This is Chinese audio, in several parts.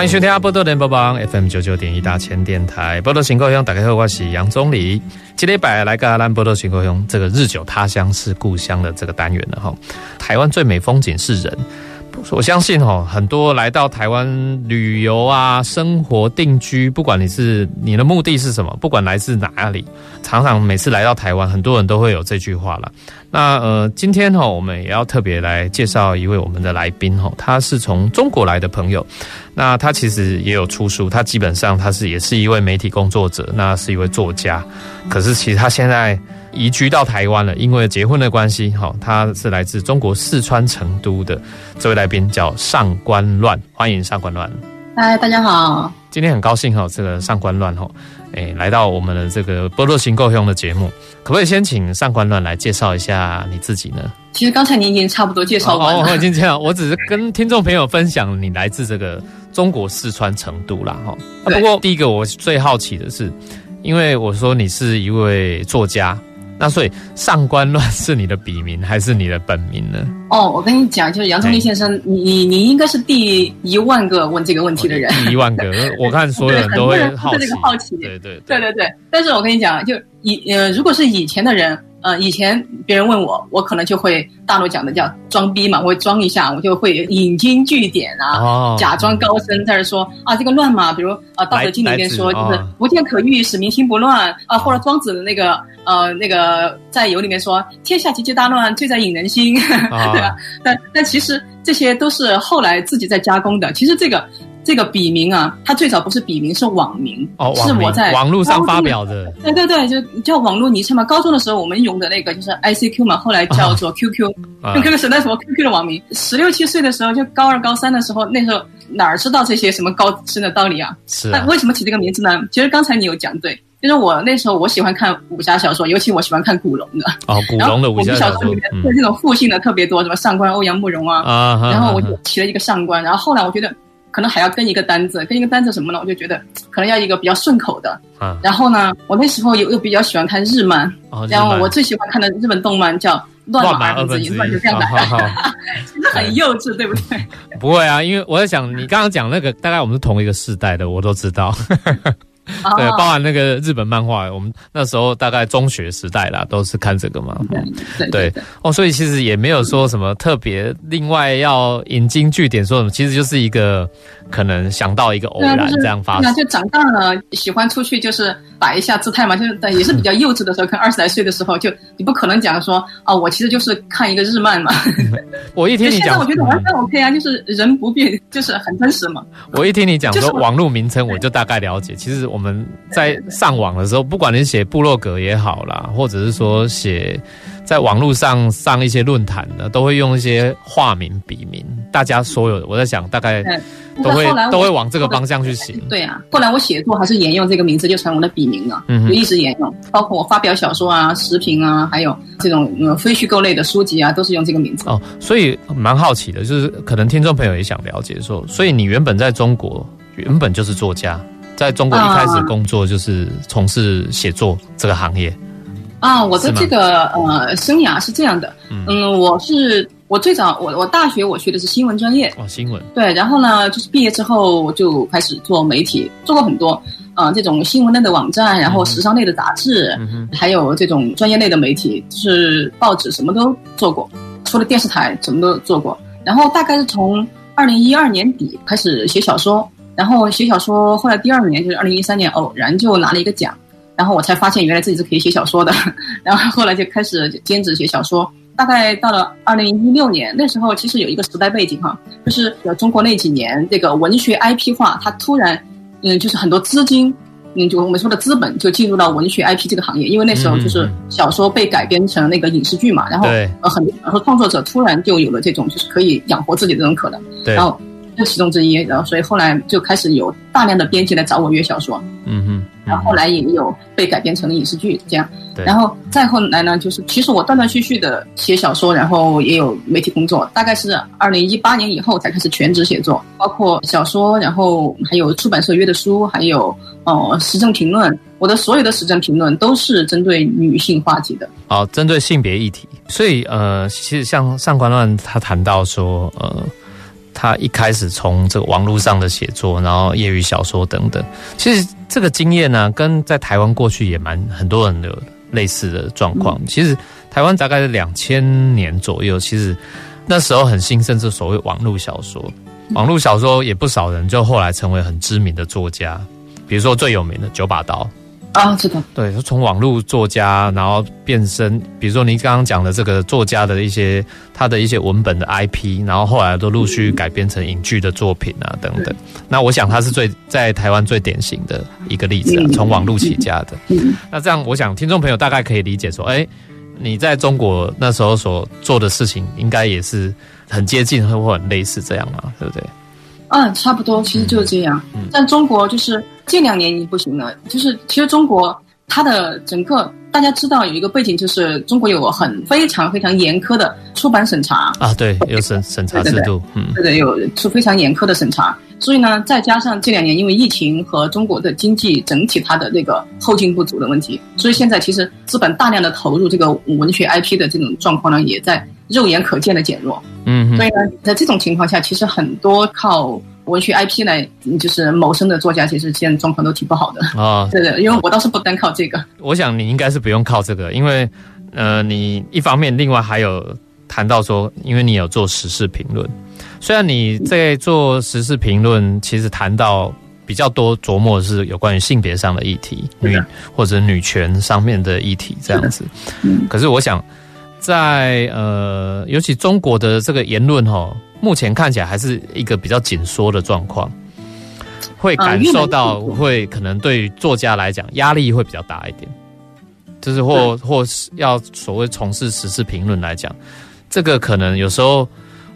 欢迎收听波多联播网 FM 九九点一大千电台，波多新故乡，打开后，我是杨宗理。今天摆来跟咱宝岛新故乡这个日久他乡是故乡的这个单元了哈。台湾最美风景是人。我相信哈，很多来到台湾旅游啊、生活定居，不管你是你的目的是什么，不管来自哪里，常常每次来到台湾，很多人都会有这句话了。那呃，今天哈，我们也要特别来介绍一位我们的来宾哈，他是从中国来的朋友，那他其实也有出书，他基本上他是也是一位媒体工作者，那是一位作家，可是其实他现在。移居到台湾了，因为结婚的关系，哈，他是来自中国四川成都的这位来宾叫上官乱，欢迎上官乱。嗨，大家好，今天很高兴哈，这个上官乱哈，哎，来到我们的这个宝岛新故乡的节目，可不可以先请上官乱来介绍一下你自己呢？其实刚才您已经差不多介绍完了，我已经这样，我只是跟听众朋友分享你来自这个中国四川成都啦，哈。不过第一个我最好奇的是，因为我说你是一位作家。那所以上官乱是你的笔名还是你的本名呢？哦，我跟你讲，就是杨宗立先生，你你你应该是第一万个问这个问题的人。第一万个，我看所有人都会 好奇。这个好奇，对对对，对对对。但是我跟你讲，就以呃，如果是以前的人。呃，以前别人问我，我可能就会大陆讲的叫装逼嘛，我会装一下，我就会引经据典啊，哦、假装高深在这说啊，这个乱嘛，比如啊，《道德经》里面说就是“不见可欲，使民心不乱”啊，或者庄子的那个呃那个在游里面说“天下极其大乱，罪在引人心”，哦、对吧？但但其实这些都是后来自己在加工的。其实这个。这个笔名啊，它最早不是笔名，是网名。哦，是我在网络上发表的。对对对，就叫网络昵称嘛。高中的时候我们用的那个就是 ICQ 嘛，后来叫做 QQ。用 QQ 时代什么 QQ 的网名。十六七岁的时候，就高二高三的时候，那时候哪儿知道这些什么高深的道理啊？是啊。那为什么起这个名字呢？其实刚才你有讲对，就是我那时候我喜欢看武侠小说，尤其我喜欢看古龙的。哦，古龙的武侠小说里面，对这种复姓的特别多，什么上官、欧阳、慕容啊。啊。然后我就起了一个上官，然后后来我觉得。可能还要跟一个单子，跟一个单子什么呢？我就觉得可能要一个比较顺口的。啊。然后呢，我那时候又又比较喜欢看日漫，哦、日漫然后我最喜欢看的日本动漫叫《乱马二分之一》，乱就这样来的。其实 很幼稚，对不对？不会啊，因为我在想，你刚刚讲那个，大概我们是同一个世代的，我都知道。对，包含那个日本漫画，我们那时候大概中学时代啦，都是看这个嘛。对对哦，所以其实也没有说什么特别，另外要引经据典说什么，其实就是一个可能想到一个偶然这样发生。那就长大了，喜欢出去就是摆一下姿态嘛，就是也是比较幼稚的时候，可能 二十来岁的时候，就你不可能讲说啊，我其实就是看一个日漫嘛。我一听你讲，我觉得完全 OK 啊，就是人不变，就是很真实嘛。我一听你讲说网络名称，我就大概了解，其实我。我们在上网的时候，不管你写部落格也好啦，或者是说写在网络上上一些论坛的，都会用一些化名、笔名。大家所有的，我在想，大概都会都会往这个方向去写。对啊，后来我写作还是沿用这个名字，就成我的笔名了。嗯，就一直沿用。包括我发表小说啊、时评啊，还有这种呃非虚构类的书籍啊，都是用这个名字。哦，所以蛮好奇的，就是可能听众朋友也想了解说，所以你原本在中国原本就是作家。在中国一开始工作就是从事写作这个行业。啊，我的这个呃生涯是这样的，嗯，我是我最早我我大学我学的是新闻专业。哦，新闻。对，然后呢就是毕业之后我就开始做媒体，做过很多啊、呃、这种新闻类的网站，然后时尚类的杂志，嗯，还有这种专业类的媒体，就是报纸什么都做过，除了电视台什么都做过，然后大概是从二零一二年底开始写小说。然后写小说，后来第二年就是二零一三年，偶然就拿了一个奖，然后我才发现原来自己是可以写小说的，然后后来就开始兼职写小说。大概到了二零一六年，那时候其实有一个时代背景哈，就是中国那几年这个文学 IP 化，它突然嗯，就是很多资金，嗯，就我们说的资本就进入到文学 IP 这个行业，因为那时候就是小说被改编成那个影视剧嘛，然后呃很多创作者突然就有了这种就是可以养活自己的这种可能，然后。这其中之一。然后，所以后来就开始有大量的编辑来找我约小说。嗯哼。然后后来也有被改编成了影视剧，这样。对。然后再后来呢，就是其实我断断续续的写小说，然后也有媒体工作，大概是二零一八年以后才开始全职写作，包括小说，然后还有出版社约的书，还有哦、呃、时政评论。我的所有的时政评论都是针对女性话题的。好，针对性别议题。所以呃，其实像上官乱他谈到说，呃，他一开始从这个网络上的写作，然后业余小说等等，其实。这个经验呢，跟在台湾过去也蛮很多人有类似的状况。其实台湾大概是两千年左右，其实那时候很兴盛，是所谓网络小说。网络小说也不少人就后来成为很知名的作家，比如说最有名的九把刀。啊，知道。对，从网络作家，然后变身，比如说您刚刚讲的这个作家的一些他的一些文本的 IP，然后后来都陆续改编成影剧的作品啊，等等。那我想他是最在台湾最典型的一个例子啊，从网络起家的。那这样，我想听众朋友大概可以理解说，哎，你在中国那时候所做的事情，应该也是很接近或很类似这样嘛，对不对？嗯，差不多，其实就是这样。但中国就是。近两年已经不行了，就是其实中国它的整个大家知道有一个背景，就是中国有很非常非常严苛的出版审查。啊，对，有审审查制度，嗯，对对，有出非常严苛的审查，所以呢，再加上这两年因为疫情和中国的经济整体它的那个后劲不足的问题，所以现在其实资本大量的投入这个文学 IP 的这种状况呢，也在肉眼可见的减弱，嗯，所以呢，在这种情况下，其实很多靠。文学 IP 来就是谋生的作家，其实现在状况都挺不好的啊。对的，因为我倒是不单靠这个。我想你应该是不用靠这个，因为呃，你一方面另外还有谈到说，因为你有做时事评论，虽然你在做时事评论，其实谈到比较多琢磨是有关于性别上的议题，女或者女权上面的议题这样子。嗯，可是我想在呃，尤其中国的这个言论哈。目前看起来还是一个比较紧缩的状况，会感受到会可能对于作家来讲压力会比较大一点，就是或或是要所谓从事时事评论来讲，这个可能有时候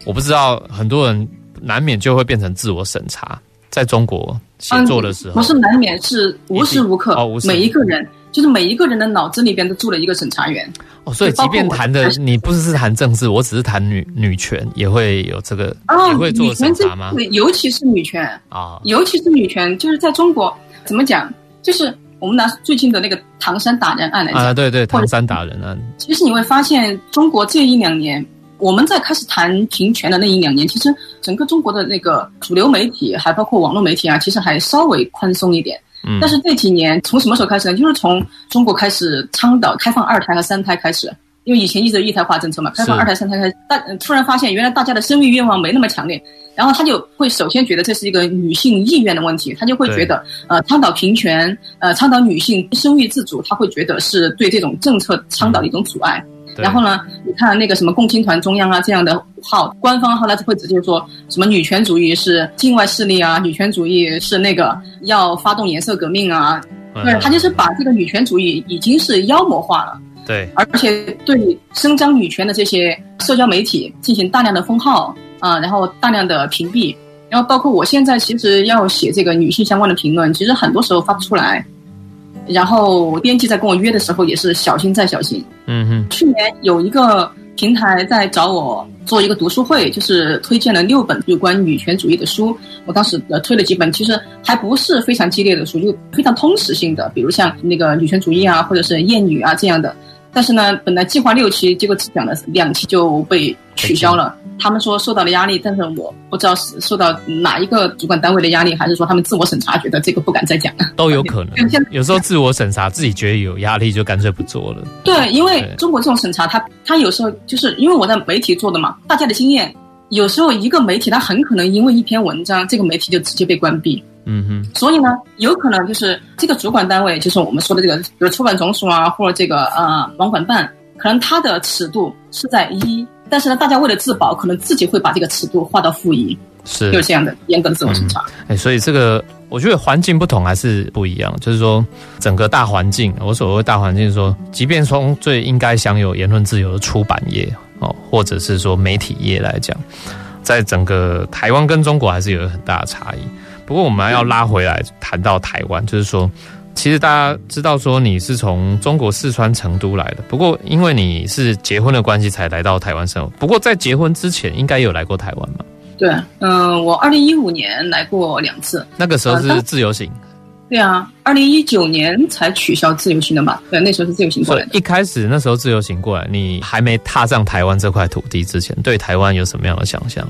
我不知道，很多人难免就会变成自我审查，在中国写作的时候，不是难免，是无时无刻每一个人。就是每一个人的脑子里边都住了一个审查员哦，所以即便谈的你不是谈政治，我只是谈女女权，也会有这个，哦、也会做审查吗？尤其是女权啊，尤其是女权，就是在中国怎么讲？就是我们拿最近的那个唐山打人案来讲啊，对对，唐山打人案。其实你会发现，中国这一两年，我们在开始谈平权的那一两年，其实整个中国的那个主流媒体，还包括网络媒体啊，其实还稍微宽松一点。但是这几年从什么时候开始呢？就是从中国开始倡导开放二胎和三胎开始，因为以前一直一胎化政策嘛，开放二胎、三胎开始，大突然发现原来大家的生育愿望没那么强烈，然后他就会首先觉得这是一个女性意愿的问题，他就会觉得呃倡导平权，呃倡导女性生育自主，他会觉得是对这种政策倡导的一种阻碍。然后呢，你看那个什么共青团中央啊这样的号，官方后来会直接说什么女权主义是境外势力啊，女权主义是那个要发动颜色革命啊，对，他就是把这个女权主义已经是妖魔化了。对，而且对伸张女权的这些社交媒体进行大量的封号啊，然后大量的屏蔽，然后包括我现在其实要写这个女性相关的评论，其实很多时候发不出来。然后编辑在跟我约的时候也是小心再小心。嗯哼。去年有一个平台在找我做一个读书会，就是推荐了六本有关女权主义的书。我当时呃推了几本，其实还不是非常激烈的书，就非常通识性的，比如像那个女权主义啊，或者是厌女啊这样的。但是呢，本来计划六期，结果只讲了两期就被取消了。他们说受到了压力，但是我不知道是受到哪一个主管单位的压力，还是说他们自我审查觉得这个不敢再讲了。都有可能。有时候自我审查自己觉得有压力，就干脆不做了。对，因为中国这种审查，它它有时候就是因为我在媒体做的嘛，大家的经验，有时候一个媒体它很可能因为一篇文章，这个媒体就直接被关闭。嗯哼，所以呢，有可能就是这个主管单位，就是我们说的这个，比如出版总署啊，或者这个呃网管办，可能它的尺度是在一，但是呢，大家为了自保，可能自己会把这个尺度划到负一，是就是这样的严格的自我审查。哎、嗯，所以这个我觉得环境不同还是不一样，就是说整个大环境，我所谓大环境说，即便从最应该享有言论自由的出版业哦，或者是说媒体业来讲。在整个台湾跟中国还是有很大的差异。不过我们要拉回来谈到台湾，就是说，其实大家知道说你是从中国四川成都来的，不过因为你是结婚的关系才来到台湾生活。不过在结婚之前，应该有来过台湾吗？对，嗯、呃，我二零一五年来过两次，那个时候是自由行。呃对啊，二零一九年才取消自由行的嘛。对，那时候是自由行过来的。一开始那时候自由行过来，你还没踏上台湾这块土地之前，对台湾有什么样的想象？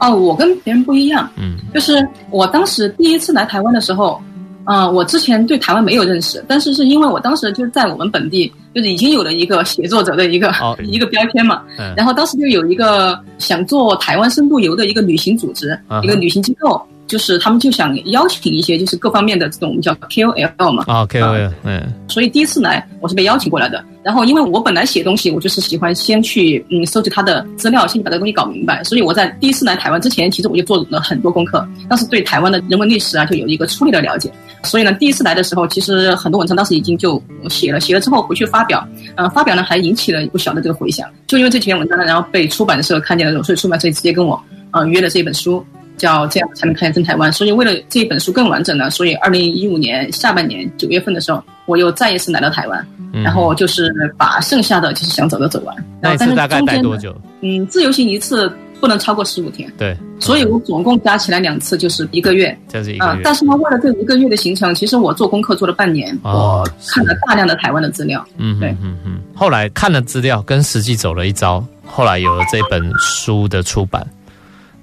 哦，我跟别人不一样。嗯，就是我当时第一次来台湾的时候，嗯、呃，我之前对台湾没有认识，但是是因为我当时就是在我们本地，就是已经有了一个写作者的一个、哦、一个标签嘛。嗯。然后当时就有一个想做台湾深度游的一个旅行组织，嗯、一个旅行机构。就是他们就想邀请一些就是各方面的这种我们叫 KOL 嘛啊 KOL 嗯，所以第一次来我是被邀请过来的。然后因为我本来写东西，我就是喜欢先去嗯收集他的资料，先把这个东西搞明白。所以我在第一次来台湾之前，其实我就做了很多功课，当时对台湾的人文历史啊就有一个粗略的了解。所以呢，第一次来的时候，其实很多文章当时已经就写了，写了之后回去发表，嗯、呃，发表呢还引起了不小的这个回响。就因为这几篇文章呢，然后被出版社看见了，所以出版社直接跟我嗯、呃、约了这本书。叫这样才能看见真台湾，所以为了这本书更完整呢，所以二零一五年下半年九月份的时候，我又再一次来到台湾，嗯、然后就是把剩下的就是想走的走完。那一次大概待多久？嗯，自由行一次不能超过十五天。对，所以我总共加起来两次就是一个月。这是一个月。啊、但是呢，为了这一个月的行程，其实我做功课做了半年，哦、我看了大量的台湾的资料。嗯，对，嗯嗯。后来看了资料，跟实际走了一遭，后来有了这本书的出版。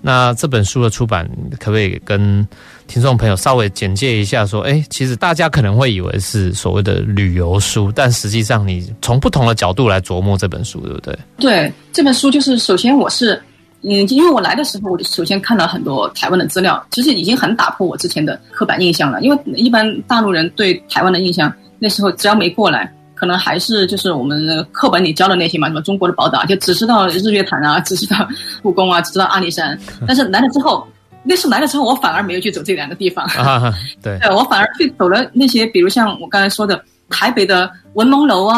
那这本书的出版，可不可以跟听众朋友稍微简介一下？说，哎，其实大家可能会以为是所谓的旅游书，但实际上你从不同的角度来琢磨这本书，对不对？对，这本书就是首先我是，嗯，因为我来的时候，我就首先看了很多台湾的资料，其实已经很打破我之前的刻板印象了。因为一般大陆人对台湾的印象，那时候只要没过来。可能还是就是我们课本里教的那些嘛，什么中国的宝岛，就只知道日月潭啊，只知道故宫啊，只知道阿里山。但是来了之后，那次来了之后，我反而没有去走这两个地方。啊、对，对，我反而去走了那些，比如像我刚才说的台北的文龙楼啊，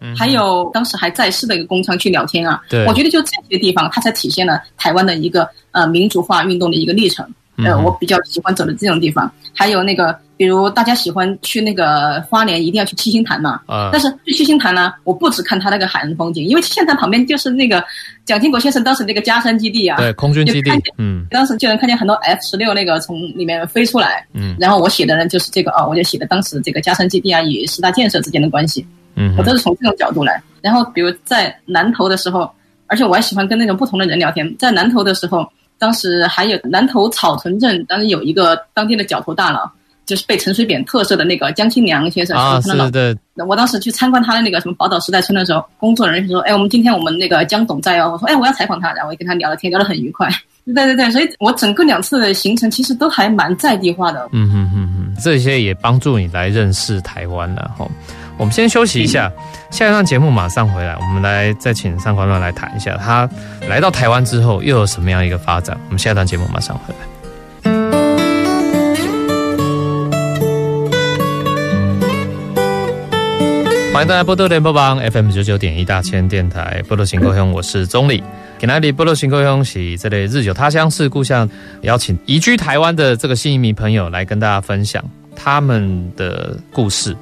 嗯、还有当时还在世的一个工厂去聊天啊。对，我觉得就这些地方，它才体现了台湾的一个呃民族化运动的一个历程。呃，我比较喜欢走的这种地方，还有那个，比如大家喜欢去那个花莲，一定要去七星潭嘛。啊。但是去七星潭呢，我不只看它那个海洋风景，因为七星潭旁边就是那个蒋经国先生当时那个加山基地啊。对，空军基地。嗯。当时就能看见很多 F 十六那个从里面飞出来。嗯。然后我写的呢就是这个啊，我就写的当时这个加山基地啊与十大建设之间的关系。嗯。我都是从这种角度来。然后比如在南投的时候，而且我还喜欢跟那种不同的人聊天，在南投的时候。当时还有南投草屯镇，当时有一个当地的角头大佬，就是被陈水扁特色的那个江青良先生。啊，是的。我当时去参观他的那个什么宝岛时代村的时候，工作人员说：“哎，我们今天我们那个江董在哦。”我说：“哎，我要采访他。”然后我跟他聊了天，聊得很愉快。对对对，所以我整个两次的行程其实都还蛮在地化的。嗯哼哼哼，这些也帮助你来认识台湾了哈。我们先休息一下，下一段节目马上回来。我们来再请上官乱来谈一下，他来到台湾之后又有什么样一个发展？我们下一段节目马上回来。欢迎大家波多联播榜 FM 九九点一大千电台波多新故乡，我是钟礼。今天的波多新故乡是这类日久他乡是故乡，邀请移居台湾的这个新移民朋友来跟大家分享他们的故事。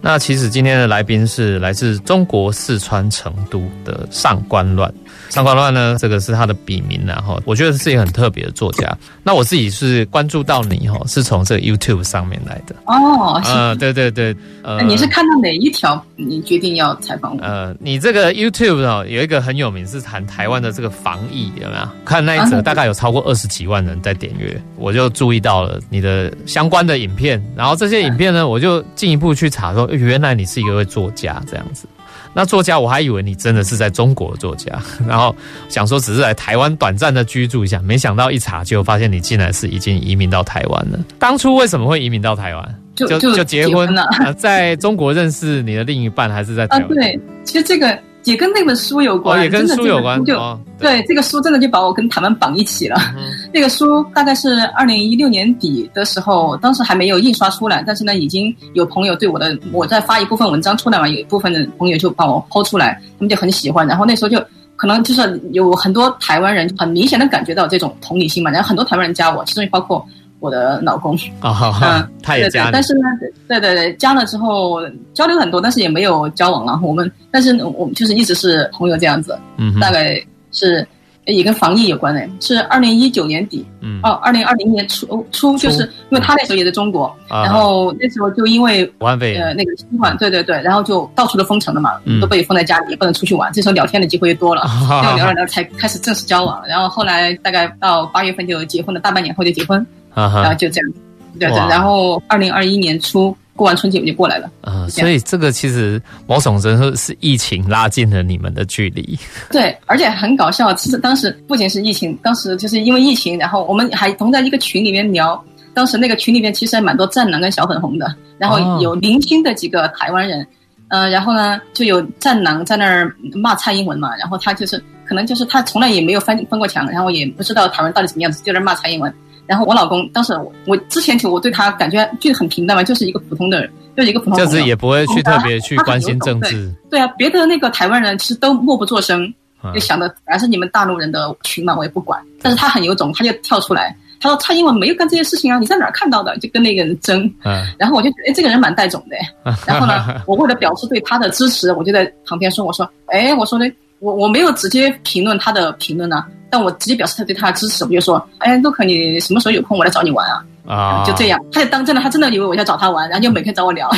那其实今天的来宾是来自中国四川成都的上官乱。上官乱呢，这个是他的笔名，然后我觉得是一个很特别的作家。那我自己是关注到你哈，是从这个 YouTube 上面来的哦。呃，对对对，呃，你是看到哪一条你决定要采访我？呃，你这个 YouTube 哦，有一个很有名是谈台湾的这个防疫，有没有？看那一则大概有超过二十几万人在点阅，我就注意到了你的相关的影片，然后这些影片呢，我就进一步去查说，原来你是一个位作家这样子。那作家，我还以为你真的是在中国作家，然后想说只是来台湾短暂的居住一下，没想到一查就发现你竟然是已经移民到台湾了。当初为什么会移民到台湾？就就，就结婚了，啊，在中国认识你的另一半，还是在台湾？啊，对，其实这个。也跟那本书有关，哦、也跟书有关，就、哦、对，对。这个书真的就把我跟台湾绑一起了。嗯、那个书大概是二零一六年底的时候，当时还没有印刷出来，但是呢，已经有朋友对我的，我在发一部分文章出来嘛，有一部分的朋友就把我抛出来，他们就很喜欢，然后那时候就可能就是有很多台湾人很明显的感觉到这种同理心嘛，然后很多台湾人加我，其中包括我的老公啊，哦、嗯，他也加了，但是呢，对对对，加了之后交流很多，但是也没有交往了。我们，但是我们就是一直是朋友这样子，嗯，大概是。也跟防疫有关的，是二零一九年底，嗯，哦，二零二零年初初，就是因为他那时候也在中国，嗯、然后那时候就因为呃那个新冠，对对对，然后就到处都封城了嘛，嗯、都被封在家里，也不能出去玩。这时候聊天的机会又多了，嗯、聊聊聊才开始正式交往。然后后来大概到八月份就结婚了，大半年后就结婚，嗯、然后就这样，对对。然后二零二一年初。过完春节我就过来了啊、呃，所以这个其实某种程度是疫情拉近了你们的距离。对，而且很搞笑，其实当时不仅是疫情，当时就是因为疫情，然后我们还同在一个群里面聊。当时那个群里面其实还蛮多战狼跟小粉红的，然后有零星的几个台湾人，嗯、哦呃，然后呢就有战狼在那儿骂蔡英文嘛，然后他就是可能就是他从来也没有翻翻过墙，然后也不知道台湾到底什么样子，就在那骂蔡英文。然后我老公当时我，我之前就我对他感觉就很平淡嘛，就是一个普通的人，就是一个普通的人，就是也不会去特别去关心政治。对，对啊，别的那个台湾人其实都默不作声，嗯、就想着反正是你们大陆人的群嘛，我也不管。但是他很有种，他就跳出来，他说蔡英文没有干这些事情啊，你在哪儿看到的？就跟那个人争。嗯、然后我就觉得，哎，这个人蛮带种的。然后呢，我为了表示对他的支持，我就在旁边说，我说，哎，我说呢，我我没有直接评论他的评论呢、啊。但我直接表示他对他的支持，我就说：“哎，陆可，你什么时候有空，我来找你玩啊？”啊，就这样，他就当真了，他真的以为我要找他玩，然后就每天找我聊。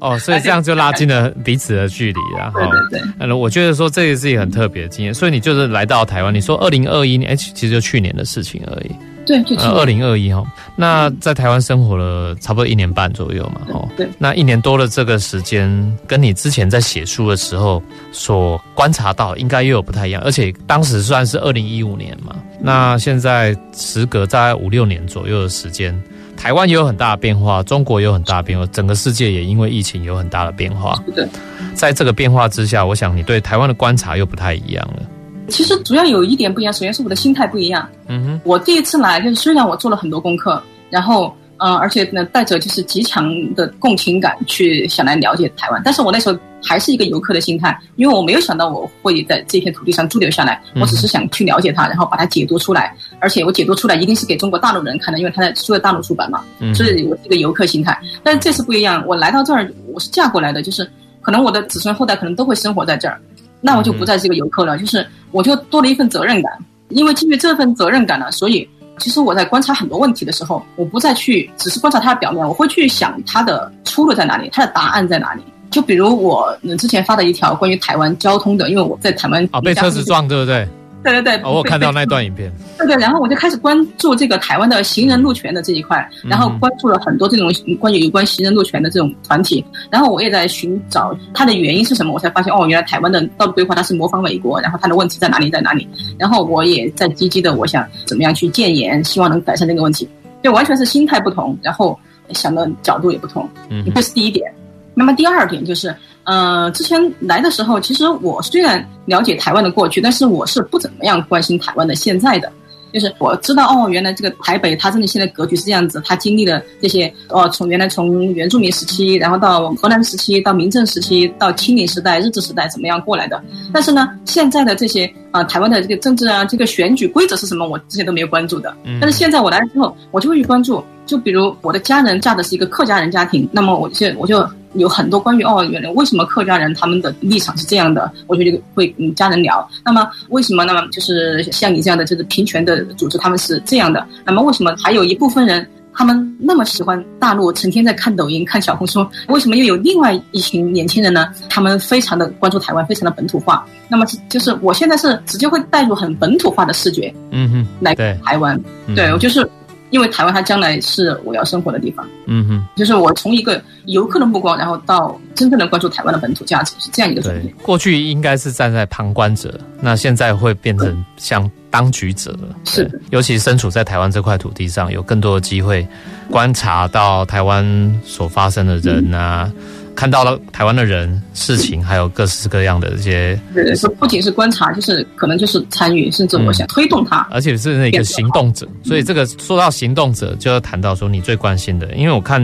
哦，所以这样就拉近了彼此的距离啊。对对对。嗯，我觉得说这个是一个很特别的经验。所以你就是来到台湾，你说二零二一年，哎，其实就去年的事情而已。对，就二零二一哈。那在台湾生活了差不多一年半左右嘛，哦，对。那一年多的这个时间，跟你之前在写书的时候所观察到，应该又有不太一样。而且当时算是二零一五年嘛，那现在时隔在五六年左右的时间，台湾也有很大的变化，中国也有很大的变化，整个世界也因为疫情有很大的变化。对。在这个变化之下，我想你对台湾的观察又不太一样了。其实主要有一点不一样，首先是我的心态不一样。嗯哼，我第一次来，就是虽然我做了很多功课，然后，嗯、呃，而且呢，带着就是极强的共情感去想来了解台湾，但是我那时候还是一个游客的心态，因为我没有想到我会在这片土地上驻留下来，我只是想去了解它，然后把它解读出来，而且我解读出来一定是给中国大陆人看的，因为它在书的大陆出版嘛，所以我是一个游客心态。但是这次不一样，我来到这儿，我是嫁过来的，就是可能我的子孙后代可能都会生活在这儿。那我就不再是一个游客了，就是我就多了一份责任感，因为基于这份责任感呢，所以其实我在观察很多问题的时候，我不再去只是观察它的表面，我会去想它的出路在哪里，它的答案在哪里。就比如我之前发的一条关于台湾交通的，因为我在台湾啊被车子撞，对不对？对对对，哦，我看到那段影片。对对，然后我就开始关注这个台湾的行人路权的这一块，然后关注了很多这种关于有关行人路权的这种团体，然后我也在寻找它的原因是什么，我才发现哦，原来台湾的道路规划它是模仿美国，然后它的问题在哪里在哪里，然后我也在积极的我想怎么样去建言，希望能改善这个问题，就完全是心态不同，然后想的角度也不同，嗯，这是第一点。那么第二点就是。呃，之前来的时候，其实我虽然了解台湾的过去，但是我是不怎么样关心台湾的现在的。就是我知道哦，原来这个台北它真的现在格局是这样子，它经历了这些哦，从原来从原住民时期，然后到荷兰时期，到民政时期，到清领时代、日治时代怎么样过来的。但是呢，现在的这些啊、呃，台湾的这个政治啊，这个选举规则是什么，我之前都没有关注的。但是现在我来了之后，我就会去关注。就比如我的家人嫁的是一个客家人家庭，那么我就我就有很多关于哦，原来为什么客家人他们的立场是这样的，我觉得会跟家人聊。那么为什么那么？就是像你这样的就是平权的组织，他们是这样的。那么为什么还有一部分人他们那么喜欢大陆，成天在看抖音、看小红书？为什么又有另外一群年轻人呢？他们非常的关注台湾，非常的本土化。那么就是我现在是直接会带入很本土化的视觉，嗯哼，来台湾。对，对我就是。因为台湾它将来是我要生活的地方，嗯哼，就是我从一个游客的目光，然后到真正的关注台湾的本土价值，是这样一个转变。过去应该是站在旁观者，那现在会变成像当局者了。是的，尤其身处在台湾这块土地上，有更多的机会观察到台湾所发生的人啊。嗯看到了台湾的人、事情，还有各式各样的这些，对，不仅是观察，就是可能就是参与，甚至我想推动它，而且是那个行动者。所以这个说到行动者，就要谈到说你最关心的，因为我看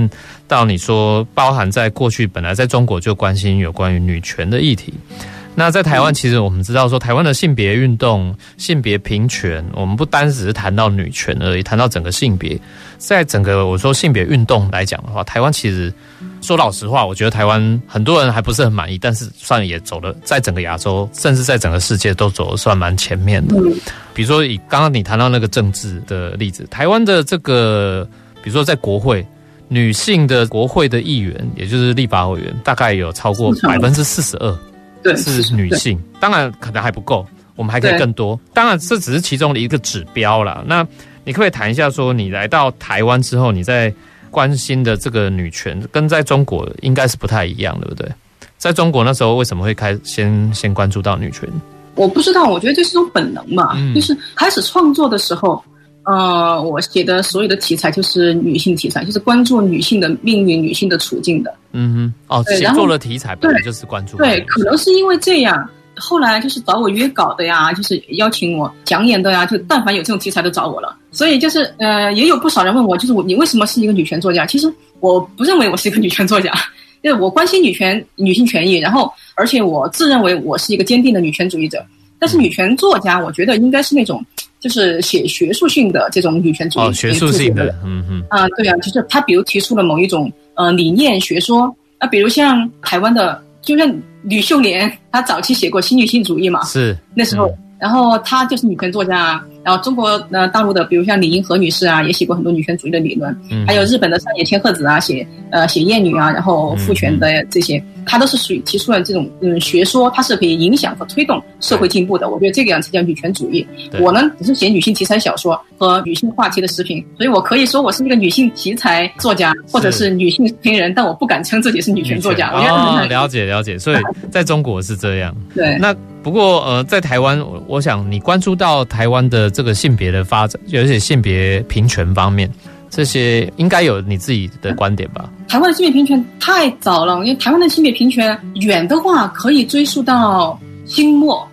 到你说，包含在过去本来在中国就关心有关于女权的议题，那在台湾，其实我们知道说，台湾的性别运动、性别平权，我们不单只是谈到女权而已，谈到整个性别，在整个我说性别运动来讲的话，台湾其实说老实话，我觉得台湾很多人还不是很满意，但是算也走了，在整个亚洲，甚至在整个世界都走得算蛮前面的。比如说以刚刚你谈到那个政治的例子，台湾的这个，比如说在国会，女性的国会的议员，也就是立法委员，大概有超过百分之四十二。是女性，当然可能还不够，我们还可以更多。当然，这只是其中的一个指标啦。那你可不可以谈一下，说你来到台湾之后，你在关心的这个女权，跟在中国应该是不太一样，对不对？在中国那时候为什么会开先先关注到女权？我不知道，我觉得这是种本能嘛，嗯、就是开始创作的时候。呃，我写的所有的题材就是女性题材，就是关注女性的命运、女性的处境的。嗯哼，哦，写作的题材本来就是关注。对，可能是因为这样，后来就是找我约稿的呀，就是邀请我讲演的呀，就但凡有这种题材都找我了。所以就是呃，也有不少人问我，就是我你为什么是一个女权作家？其实我不认为我是一个女权作家，因为我关心女权、女性权益，然后而且我自认为我是一个坚定的女权主义者。但是女权作家，我觉得应该是那种。就是写学术性的这种女权主义，哦，学术性的，嗯嗯，啊，对啊，就是他比如提出了某一种呃理念学说，啊，比如像台湾的，就像吕秀莲，她早期写过新女性主义嘛，是那时候。嗯然后她就是女权作家啊，然后中国呃大陆的，比如像李银河女士啊，也写过很多女权主义的理论，嗯，还有日本的上野千鹤子啊，写呃写厌女啊，然后父权的这些，她都是属于提出了这种嗯学说，它是可以影响和推动社会进步的。我觉得这个样才叫女权主义。我呢只是写女性题材小说和女性话题的视频，所以我可以说我是一个女性题材作家或者是女性评人，但我不敢称自己是女权作家。我觉得哦，了解了解，所以 在中国是这样。对，那。不过，呃，在台湾，我想你关注到台湾的这个性别的发展，而且性别平权方面，这些应该有你自己的观点吧？台湾的性别平权太早了，因为台湾的性别平权远的话可以追溯到清末。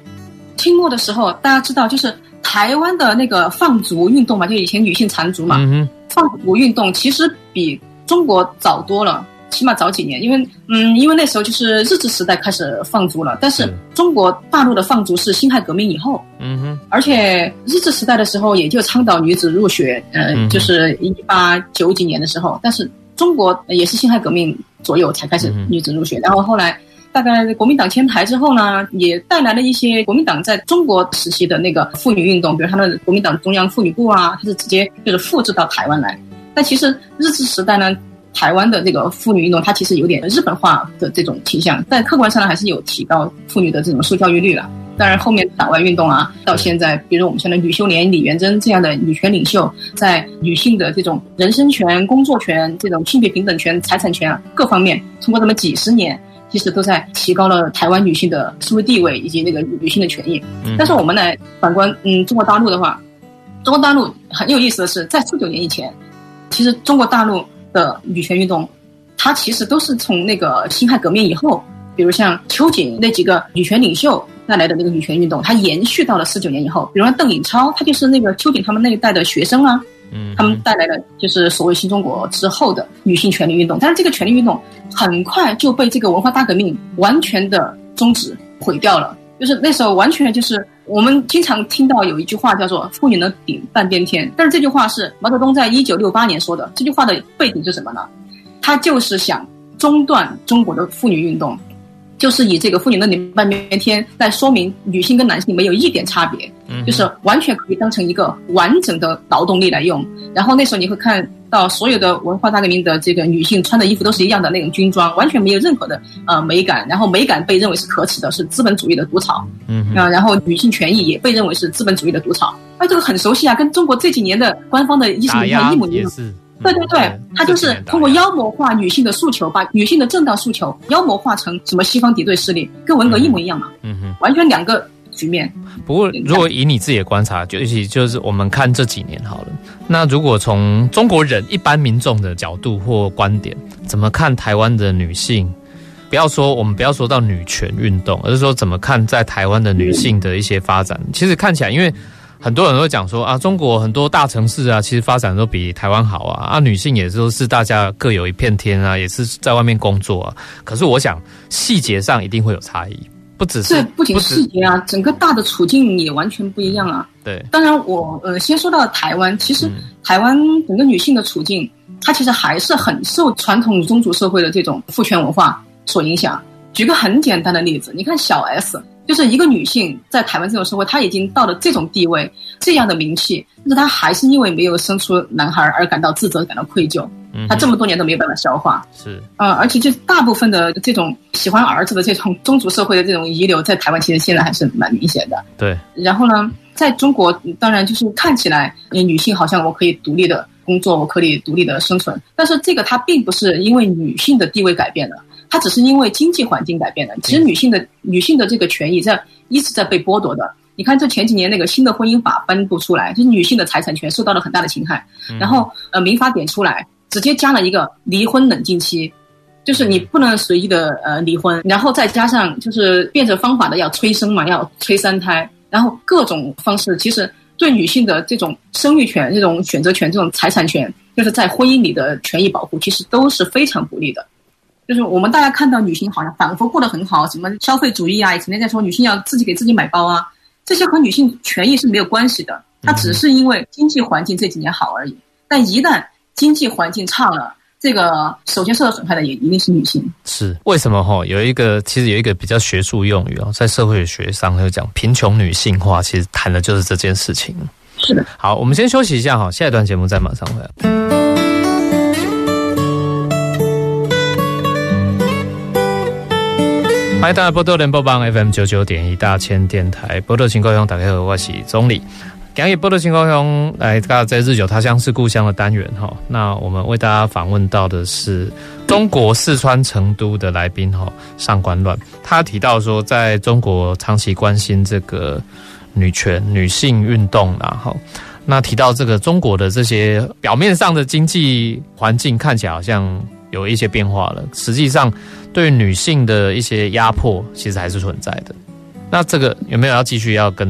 清末的时候，大家知道，就是台湾的那个放逐运动嘛，就以前女性缠足嘛，嗯、放逐运动其实比中国早多了。起码早几年，因为嗯，因为那时候就是日治时代开始放逐了，但是中国大陆的放逐是辛亥革命以后，嗯哼，而且日治时代的时候也就倡导女子入学，呃、嗯，就是一八九几年的时候，但是中国也是辛亥革命左右才开始女子入学，嗯、然后后来大概国民党迁台之后呢，也带来了一些国民党在中国时期的那个妇女运动，比如他们国民党中央妇女部啊，它是直接就是复制到台湾来，但其实日治时代呢。台湾的这个妇女运动，它其实有点日本化的这种倾向，但客观上呢，还是有提高妇女的这种受教育率了。当然，后面党外运动啊，到现在，比如我们现在吕秀莲、李元贞这样的女权领袖，在女性的这种人身权、工作权、这种性别平等权、财产权啊各方面，通过这么几十年，其实都在提高了台湾女性的社会地位以及那个女性的权益。但是我们来反观，嗯，中国大陆的话，中国大陆很有意思的是，在四九年以前，其实中国大陆。的女权运动，它其实都是从那个辛亥革命以后，比如像秋瑾那几个女权领袖带来的那个女权运动，它延续到了四九年以后。比如说邓颖超，她就是那个秋瑾他们那一代的学生啊，嗯，他们带来的就是所谓新中国之后的女性权利运动。但是这个权利运动很快就被这个文化大革命完全的终止毁掉了。就是那时候完全就是我们经常听到有一句话叫做“妇女能顶半边天”，但是这句话是毛泽东在一九六八年说的。这句话的背景是什么呢？他就是想中断中国的妇女运动。就是以这个妇女能顶半边天来说明女性跟男性没有一点差别，就是完全可以当成一个完整的劳动力来用。然后那时候你会看到所有的文化大革命的这个女性穿的衣服都是一样的那种军装，完全没有任何的呃美感。然后美感被认为是可耻的，是资本主义的毒草。嗯啊，然后女性权益也被认为是资本主义的毒草。那，这个很熟悉啊，跟中国这几年的官方的意识形态一模一样。对对对，他就是通过妖魔化女性的诉求，把女性的正当诉求妖魔化成什么西方敌对势力，跟文革一模一样嘛。嗯哼，完全两个局面。不过，如果以你自己的观察，就尤其就是我们看这几年好了。那如果从中国人一般民众的角度或观点，怎么看台湾的女性？不要说我们不要说到女权运动，而是说怎么看在台湾的女性的一些发展。其实看起来，因为。很多人会讲说啊，中国很多大城市啊，其实发展都比台湾好啊，啊，女性也都是大家各有一片天啊，也是在外面工作啊。可是我想细节上一定会有差异，不不只是，不仅细节啊，整个大的处境也完全不一样啊。对，当然我呃先说到台湾，其实台湾整个女性的处境，它其实还是很受传统宗族社会的这种父权文化所影响。举个很简单的例子，你看小 S。就是一个女性在台湾这种社会，她已经到了这种地位、这样的名气，但是她还是因为没有生出男孩而感到自责、感到愧疚。嗯，她这么多年都没有办法消化。是，呃，而且就大部分的这种喜欢儿子的这种宗族社会的这种遗留，在台湾其实现在还是蛮明显的。对。然后呢，在中国，当然就是看起来，女性好像我可以独立的工作，我可以独立的生存，但是这个它并不是因为女性的地位改变了。它只是因为经济环境改变了，其实女性的女性的这个权益在一直在被剥夺的。你看，这前几年那个新的婚姻法颁布出来，就是女性的财产权受到了很大的侵害。然后呃，民法典出来，直接加了一个离婚冷静期，就是你不能随意的呃离婚。然后再加上就是变着方法的要催生嘛，要催三胎，然后各种方式，其实对女性的这种生育权、这种选择权、这种财产权，就是在婚姻里的权益保护，其实都是非常不利的。就是我们大家看到女性好像仿佛过得很好，什么消费主义啊，也成天在说女性要自己给自己买包啊，这些和女性权益是没有关系的，它只是因为经济环境这几年好而已。但一旦经济环境差了，这个首先受到损害的也一定是女性。是为什么？哈，有一个其实有一个比较学术用语哦，在社会学上就讲贫穷女性化，其实谈的就是这件事情。是的。好，我们先休息一下哈，下一段节目再马上回来。欢迎大家波多联播帮 FM 九九点一大千电台波多情况用打开和我是总理。今日波多情况用来大家在日久他乡是故乡的单元哈。那我们为大家访问到的是中国四川成都的来宾哈上官乱。他提到说，在中国长期关心这个女权、女性运动然后那提到这个中国的这些表面上的经济环境看起来好像有一些变化了，实际上。对女性的一些压迫，其实还是存在的。那这个有没有要继续要跟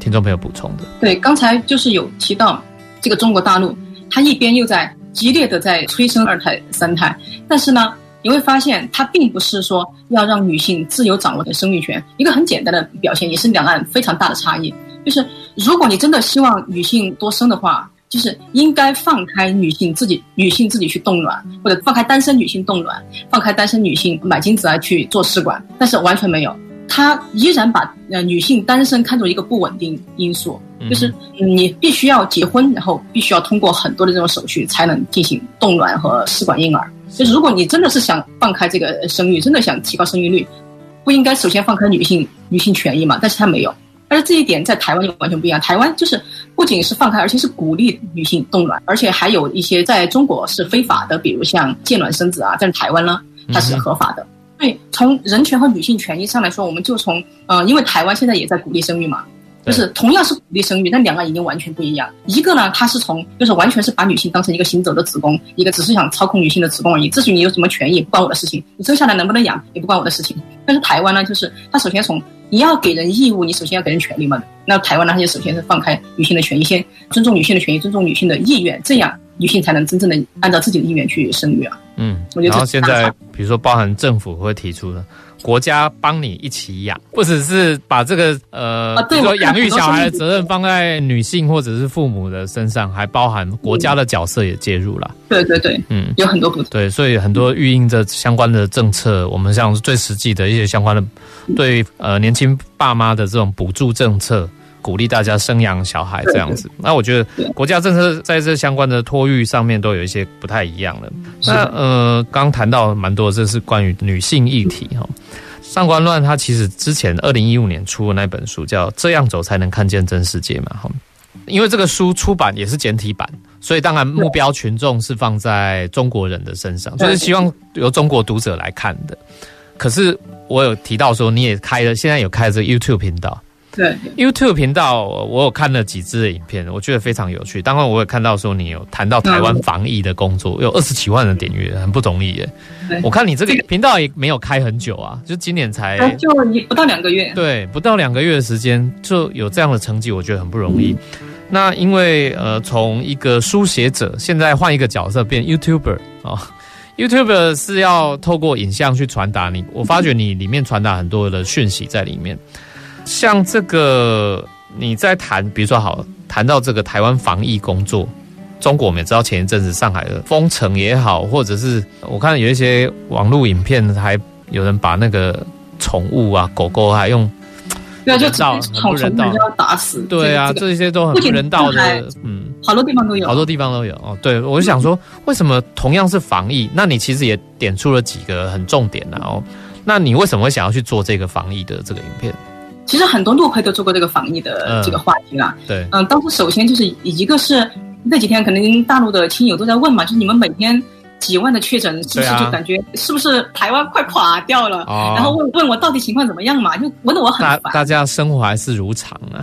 听众朋友补充的？对，刚才就是有提到这个中国大陆，它一边又在激烈的在催生二胎、三胎，但是呢，你会发现它并不是说要让女性自由掌握的生育权。一个很简单的表现，也是两岸非常大的差异，就是如果你真的希望女性多生的话。就是应该放开女性自己，女性自己去冻卵，或者放开单身女性冻卵，放开单身女性买精子来去做试管，但是完全没有，他依然把呃女性单身看作一个不稳定因素，就是你必须要结婚，然后必须要通过很多的这种手续才能进行冻卵和试管婴儿。就是如果你真的是想放开这个生育，真的想提高生育率，不应该首先放开女性女性权益嘛？但是他没有。但是这一点在台湾就完全不一样。台湾就是不仅是放开，而且是鼓励女性冻卵，而且还有一些在中国是非法的，比如像借卵生子啊，在台湾呢它是合法的。所以从人权和女性权益上来说，我们就从呃，因为台湾现在也在鼓励生育嘛。就是同样是鼓励生育，但两个已经完全不一样。一个呢，它是从就是完全是把女性当成一个行走的子宫，一个只是想操控女性的子宫而已。至于你有什么权益，不关我的事情。你生下来能不能养，也不关我的事情。但是台湾呢，就是它首先从你要给人义务，你首先要给人权利嘛。那台湾呢，它就首先是放开女性的权益，先尊重女性的权益，尊重女性的意愿，这样女性才能真正的按照自己的意愿去生育啊。嗯，我觉得然后现在比如说包含政府会提出的。国家帮你一起养，不只是把这个呃，比如说养育小孩的责任放在女性或者是父母的身上，还包含国家的角色也介入了。对对对，嗯，有很多不同。对，所以很多育婴的相关的政策，我们像最实际的一些相关的对呃年轻爸妈的这种补助政策。鼓励大家生养小孩这样子，那我觉得国家政策在这相关的托育上面都有一些不太一样了。那呃，刚谈到蛮多，这是关于女性议题哈。上官乱他其实之前二零一五年出的那本书叫《这样走才能看见真世界》嘛哈。因为这个书出版也是简体版，所以当然目标群众是放在中国人的身上，就是希望由中国读者来看的。可是我有提到说，你也开了，现在有开了这个 YouTube 频道。对 YouTube 频道，我有看了几支的影片，我觉得非常有趣。当然，我也看到说你有谈到台湾防疫的工作，有二十几万的点阅，很不容易耶。我看你这个频道也没有开很久啊，就今年才就不到两个月。对，不到两个月的时间就有这样的成绩，我觉得很不容易。嗯、那因为呃，从一个书写者，现在换一个角色变 YouTuber 啊、哦。，YouTuber 是要透过影像去传达你，我发觉你里面传达很多的讯息在里面。像这个你在谈，比如说好谈到这个台湾防疫工作，中国我们也知道前一阵子上海的封城也好，或者是我看有一些网络影片，还有人把那个宠物啊狗狗还用。对啊，就宠宠物人要打死。对啊，这些都很不人道的。嗯，好多地方都有，好多地方都有哦。对，我就想说，为什么同样是防疫，那你其实也点出了几个很重点的哦。那你为什么会想要去做这个防疫的这个影片？其实很多路配都做过这个防疫的这个话题啦。对，嗯，当时首先就是一个是那几天可能大陆的亲友都在问嘛，就是你们每天。几万的确诊，是不是就感觉是不是台湾快垮掉了？啊、然后问问我到底情况怎么样嘛？就问的我很烦。大大家生活还是如常啊？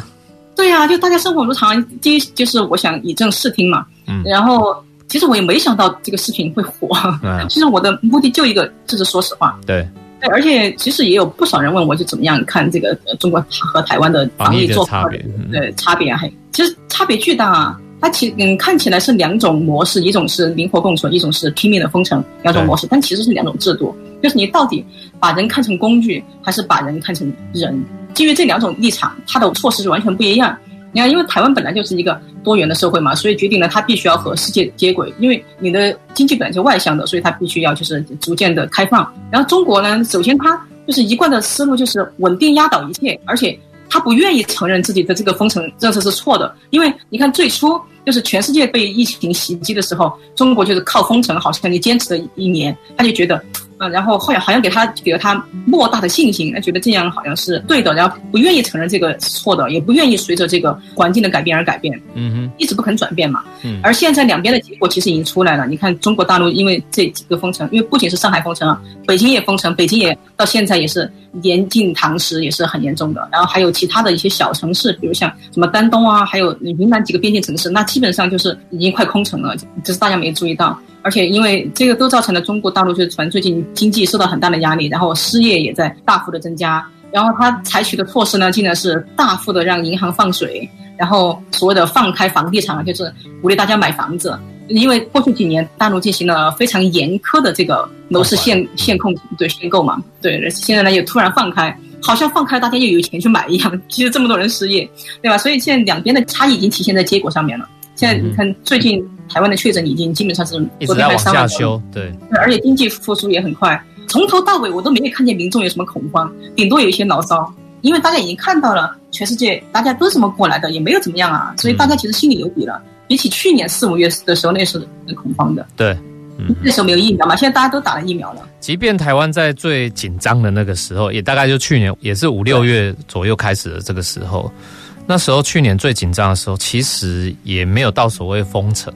对呀、啊，就大家生活如常。第一就是我想以正视听嘛。嗯。然后其实我也没想到这个视频会火。嗯。其实我的目的就一个，就是说实话。对。对，而且其实也有不少人问我，就怎么样看这个中国和台湾的防疫做法？对，差别还，其实差别巨大啊。它其嗯看起来是两种模式，一种是灵活共存，一种是拼命的封城，两种模式，但其实是两种制度。就是你到底把人看成工具，还是把人看成人？基于这两种立场，它的措施是完全不一样。你看，因为台湾本来就是一个多元的社会嘛，所以决定了它必须要和世界接轨。因为你的经济本来就外向的，所以它必须要就是逐渐的开放。然后中国呢，首先它就是一贯的思路就是稳定压倒一切，而且它不愿意承认自己的这个封城政策是错的，因为你看最初。就是全世界被疫情袭击的时候，中国就是靠封城，好像你坚持了一年，他就觉得。然后后来好像给他给了他莫大的信心，他觉得这样好像是对的，然后不愿意承认这个错的，也不愿意随着这个环境的改变而改变，嗯哼，一直不肯转变嘛。嗯，而现在两边的结果其实已经出来了。你看中国大陆因为这几个封城，因为不仅是上海封城啊，北京也封城，北京也到现在也是严禁堂食，也是很严重的。然后还有其他的一些小城市，比如像什么丹东啊，还有云南几个边境城市，那基本上就是已经快空城了，只是大家没注意到。而且因为这个都造成了中国大陆就是反正最近经济受到很大的压力，然后失业也在大幅的增加。然后他采取的措施呢，竟然是大幅的让银行放水，然后所谓的放开房地产，就是鼓励大家买房子。因为过去几年大陆进行了非常严苛的这个楼市限限控对限购嘛，对，现在呢又突然放开，好像放开大家又有钱去买一样。其实这么多人失业，对吧？所以现在两边的差异已经体现在结果上面了。现在你看最近。台湾的确诊已经基本上是昨天还往下修，对，而且经济复苏也很快。从头到尾我都没有看见民众有什么恐慌，顶多有一些牢骚，因为大家已经看到了全世界大家都是这么过来的，也没有怎么样啊，所以大家其实心里有底了。嗯、比起去年四五月的时候，那是很恐慌的。对，嗯，那时候没有疫苗嘛，现在大家都打了疫苗了。即便台湾在最紧张的那个时候，也大概就去年也是五六月左右开始的这个时候，那时候去年最紧张的时候，其实也没有到所谓封城。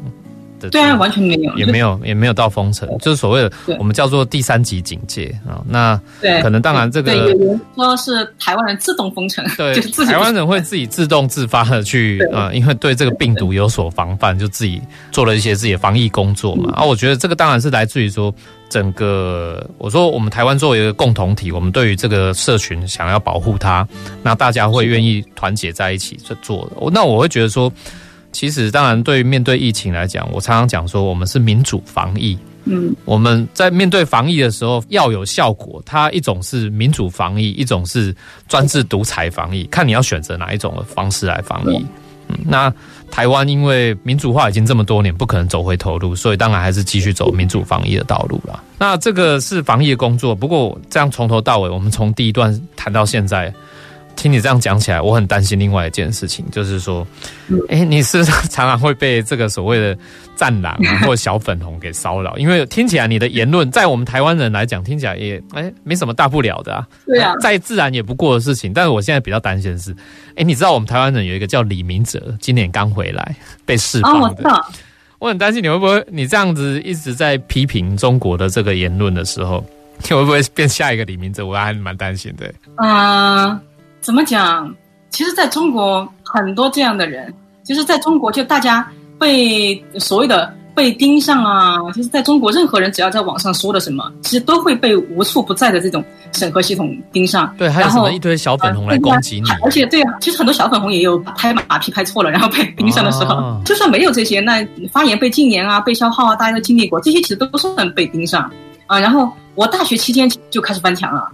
对啊，完全没有，也没有，也没有到封城，就是所谓的我们叫做第三级警戒啊。那对，可能当然这个有人说是台湾人自动封城，对，台湾人会自己自动自发的去啊，因为对这个病毒有所防范，就自己做了一些自己的防疫工作嘛。啊，我觉得这个当然是来自于说整个，我说我们台湾作为一个共同体，我们对于这个社群想要保护它，那大家会愿意团结在一起去做的。那我会觉得说。其实，当然，对于面对疫情来讲，我常常讲说，我们是民主防疫。嗯，我们在面对防疫的时候要有效果，它一种是民主防疫，一种是专制独裁防疫，看你要选择哪一种的方式来防疫。嗯，那台湾因为民主化已经这么多年，不可能走回头路，所以当然还是继续走民主防疫的道路了。那这个是防疫的工作，不过这样从头到尾，我们从第一段谈到现在。听你这样讲起来，我很担心另外一件事情，就是说，哎，你是不是常常会被这个所谓的战狼啊，或者小粉红给骚扰？因为听起来你的言论，在我们台湾人来讲，听起来也哎没什么大不了的啊，对啊，再自然也不过的事情。但是我现在比较担心的是，哎，你知道我们台湾人有一个叫李明哲，今年刚回来被释放的，哦，我很担心你会不会，你这样子一直在批评中国的这个言论的时候，你会不会变下一个李明哲？我还蛮担心的。啊。Uh 怎么讲？其实，在中国很多这样的人，其实在中国，就大家被所谓的被盯上啊，就是在中国，任何人只要在网上说了什么，其实都会被无处不在的这种审核系统盯上。对，还有什么一堆小粉红来攻击你？而且，对啊，其实很多小粉红也有拍马屁拍错了，然后被盯上的时候，哦、就算没有这些，那发言被禁言啊，被消耗啊，大家都经历过，这些其实都算被盯上啊。然后我大学期间就开始翻墙了。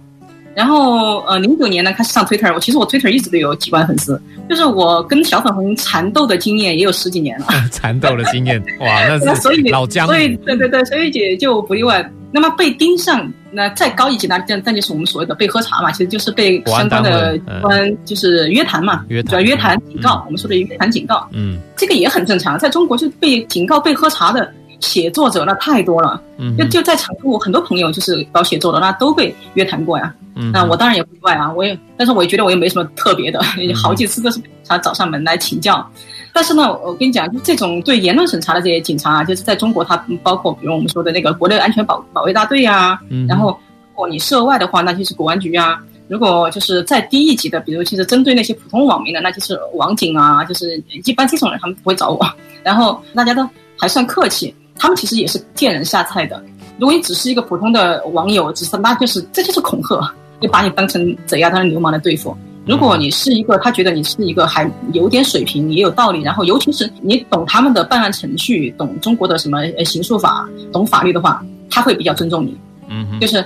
然后，呃，零九年呢开始上 Twitter，我其实我 Twitter 一直都有几万粉丝，就是我跟小粉红缠斗的经验也有十几年了。缠斗的经验，哇，那是 老姜。所以，对对对，所以姐就不例外。那么被盯上，那再高一级那，这这就是我们所谓的被喝茶嘛，其实就是被相关的关就是约谈嘛，约谈，约谈警告，嗯、我们说的约谈警告。嗯，这个也很正常，在中国就被警告、被喝茶的。写作者那太多了，嗯，就就在成都，我很多朋友就是搞写作的，那都被约谈过呀。嗯，那我当然也不例外啊，我也，但是我也觉得我也没什么特别的，嗯、好几次都是他找上门来请教。但是呢，我跟你讲，就这种对言论审查的这些警察啊，就是在中国，他包括比如我们说的那个国内安全保保卫大队啊，嗯，然后如果你涉外的话，那就是国安局啊。如果就是再低一级的，比如其实针对那些普通网民的，那就是网警啊，就是一般这种人他们不会找我。然后大家都还算客气。他们其实也是见人下菜的。如果你只是一个普通的网友，只是那就是这就是恐吓，就把你当成贼啊，当成流氓来对付。如果你是一个他觉得你是一个还有点水平，也有道理，然后尤其是你懂他们的办案程序，懂中国的什么呃刑诉法，懂法律的话，他会比较尊重你。嗯哼，就是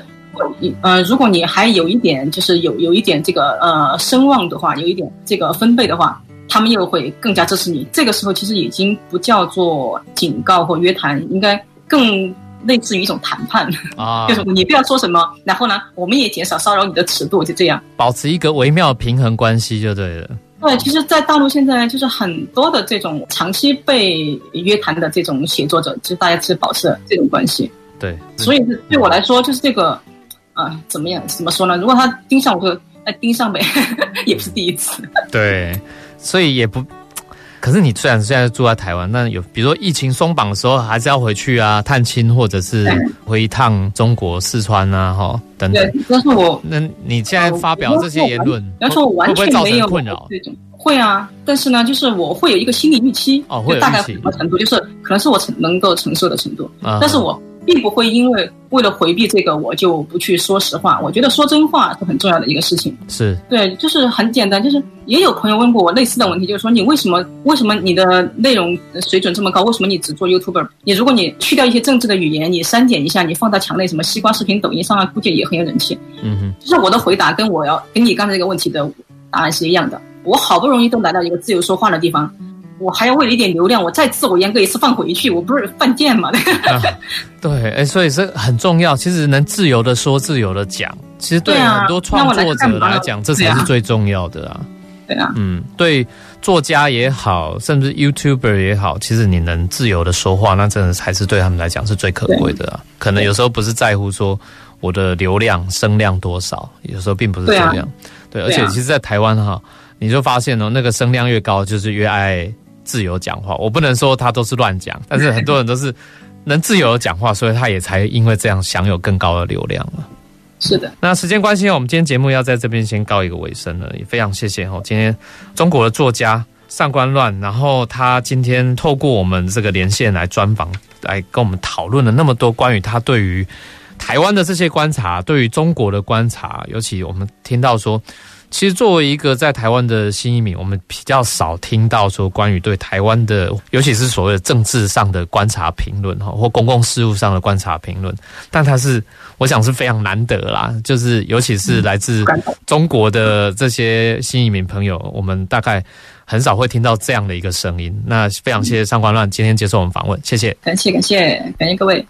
你呃，如果你还有一点就是有有一点这个呃声望的话，有一点这个分贝的话。他们又会更加支持你。这个时候其实已经不叫做警告或约谈，应该更类似于一种谈判啊。就是你不要说什么，然后呢，我们也减少骚扰你的尺度，就这样，保持一个微妙平衡关系就对了。对，其实，在大陆现在就是很多的这种长期被约谈的这种写作者，就是大家是保持这种关系。对，所以是对我来说，就是这个啊、呃，怎么样？怎么说呢？如果他盯上我就，就哎盯上呗，也不是第一次。对。所以也不，可是你虽然现在住在台湾，那有比如说疫情松绑的时候，还是要回去啊探亲，或者是回一趟中国四川啊，哈等等。对，但是我那你现在发表这些言论，要说我完全没有困扰这种，会啊，但是呢，就是我会有一个心理预期，哦，会大概什么程度，就是可能是我承能够承受的程度，嗯、但是我。并不会因为为了回避这个，我就不去说实话。我觉得说真话是很重要的一个事情。是对，就是很简单，就是也有朋友问过我类似的问题，就是说你为什么为什么你的内容水准这么高？为什么你只做 YouTuber？你如果你去掉一些政治的语言，你删减一下，你放到墙内，什么西瓜视频、抖音上啊，估计也很有人气。嗯哼，就是我的回答跟我要跟你刚才这个问题的答案是一样的。我好不容易都来到一个自由说话的地方。我还要为了一点流量，我再自我阉割一次放回去，我不是犯贱吗？啊、对，哎，所以这很重要。其实能自由的说，自由的讲，其实对很多创作者来讲，这才是最重要的啊。对啊，嗯，对作家也好，甚至 YouTuber 也好，其实你能自由的说话，那真的才是对他们来讲是最可贵的啊。可能有时候不是在乎说我的流量声量多少，有时候并不是这样。对，啊、对，而且其实，在台湾哈，你就发现哦，那个声量越高，就是越爱。自由讲话，我不能说他都是乱讲，但是很多人都是能自由的讲话，所以他也才因为这样享有更高的流量了。是的，那时间关系，我们今天节目要在这边先告一个尾声了，也非常谢谢哦，今天中国的作家上官乱，然后他今天透过我们这个连线来专访，来跟我们讨论了那么多关于他对于台湾的这些观察，对于中国的观察，尤其我们听到说。其实，作为一个在台湾的新移民，我们比较少听到说关于对台湾的，尤其是所谓的政治上的观察评论哈，或公共事务上的观察评论。但他是，我想是非常难得啦，就是尤其是来自中国的这些新移民朋友，我们大概很少会听到这样的一个声音。那非常谢谢上官乱今天接受我们访问，谢谢，感谢感谢感谢各位。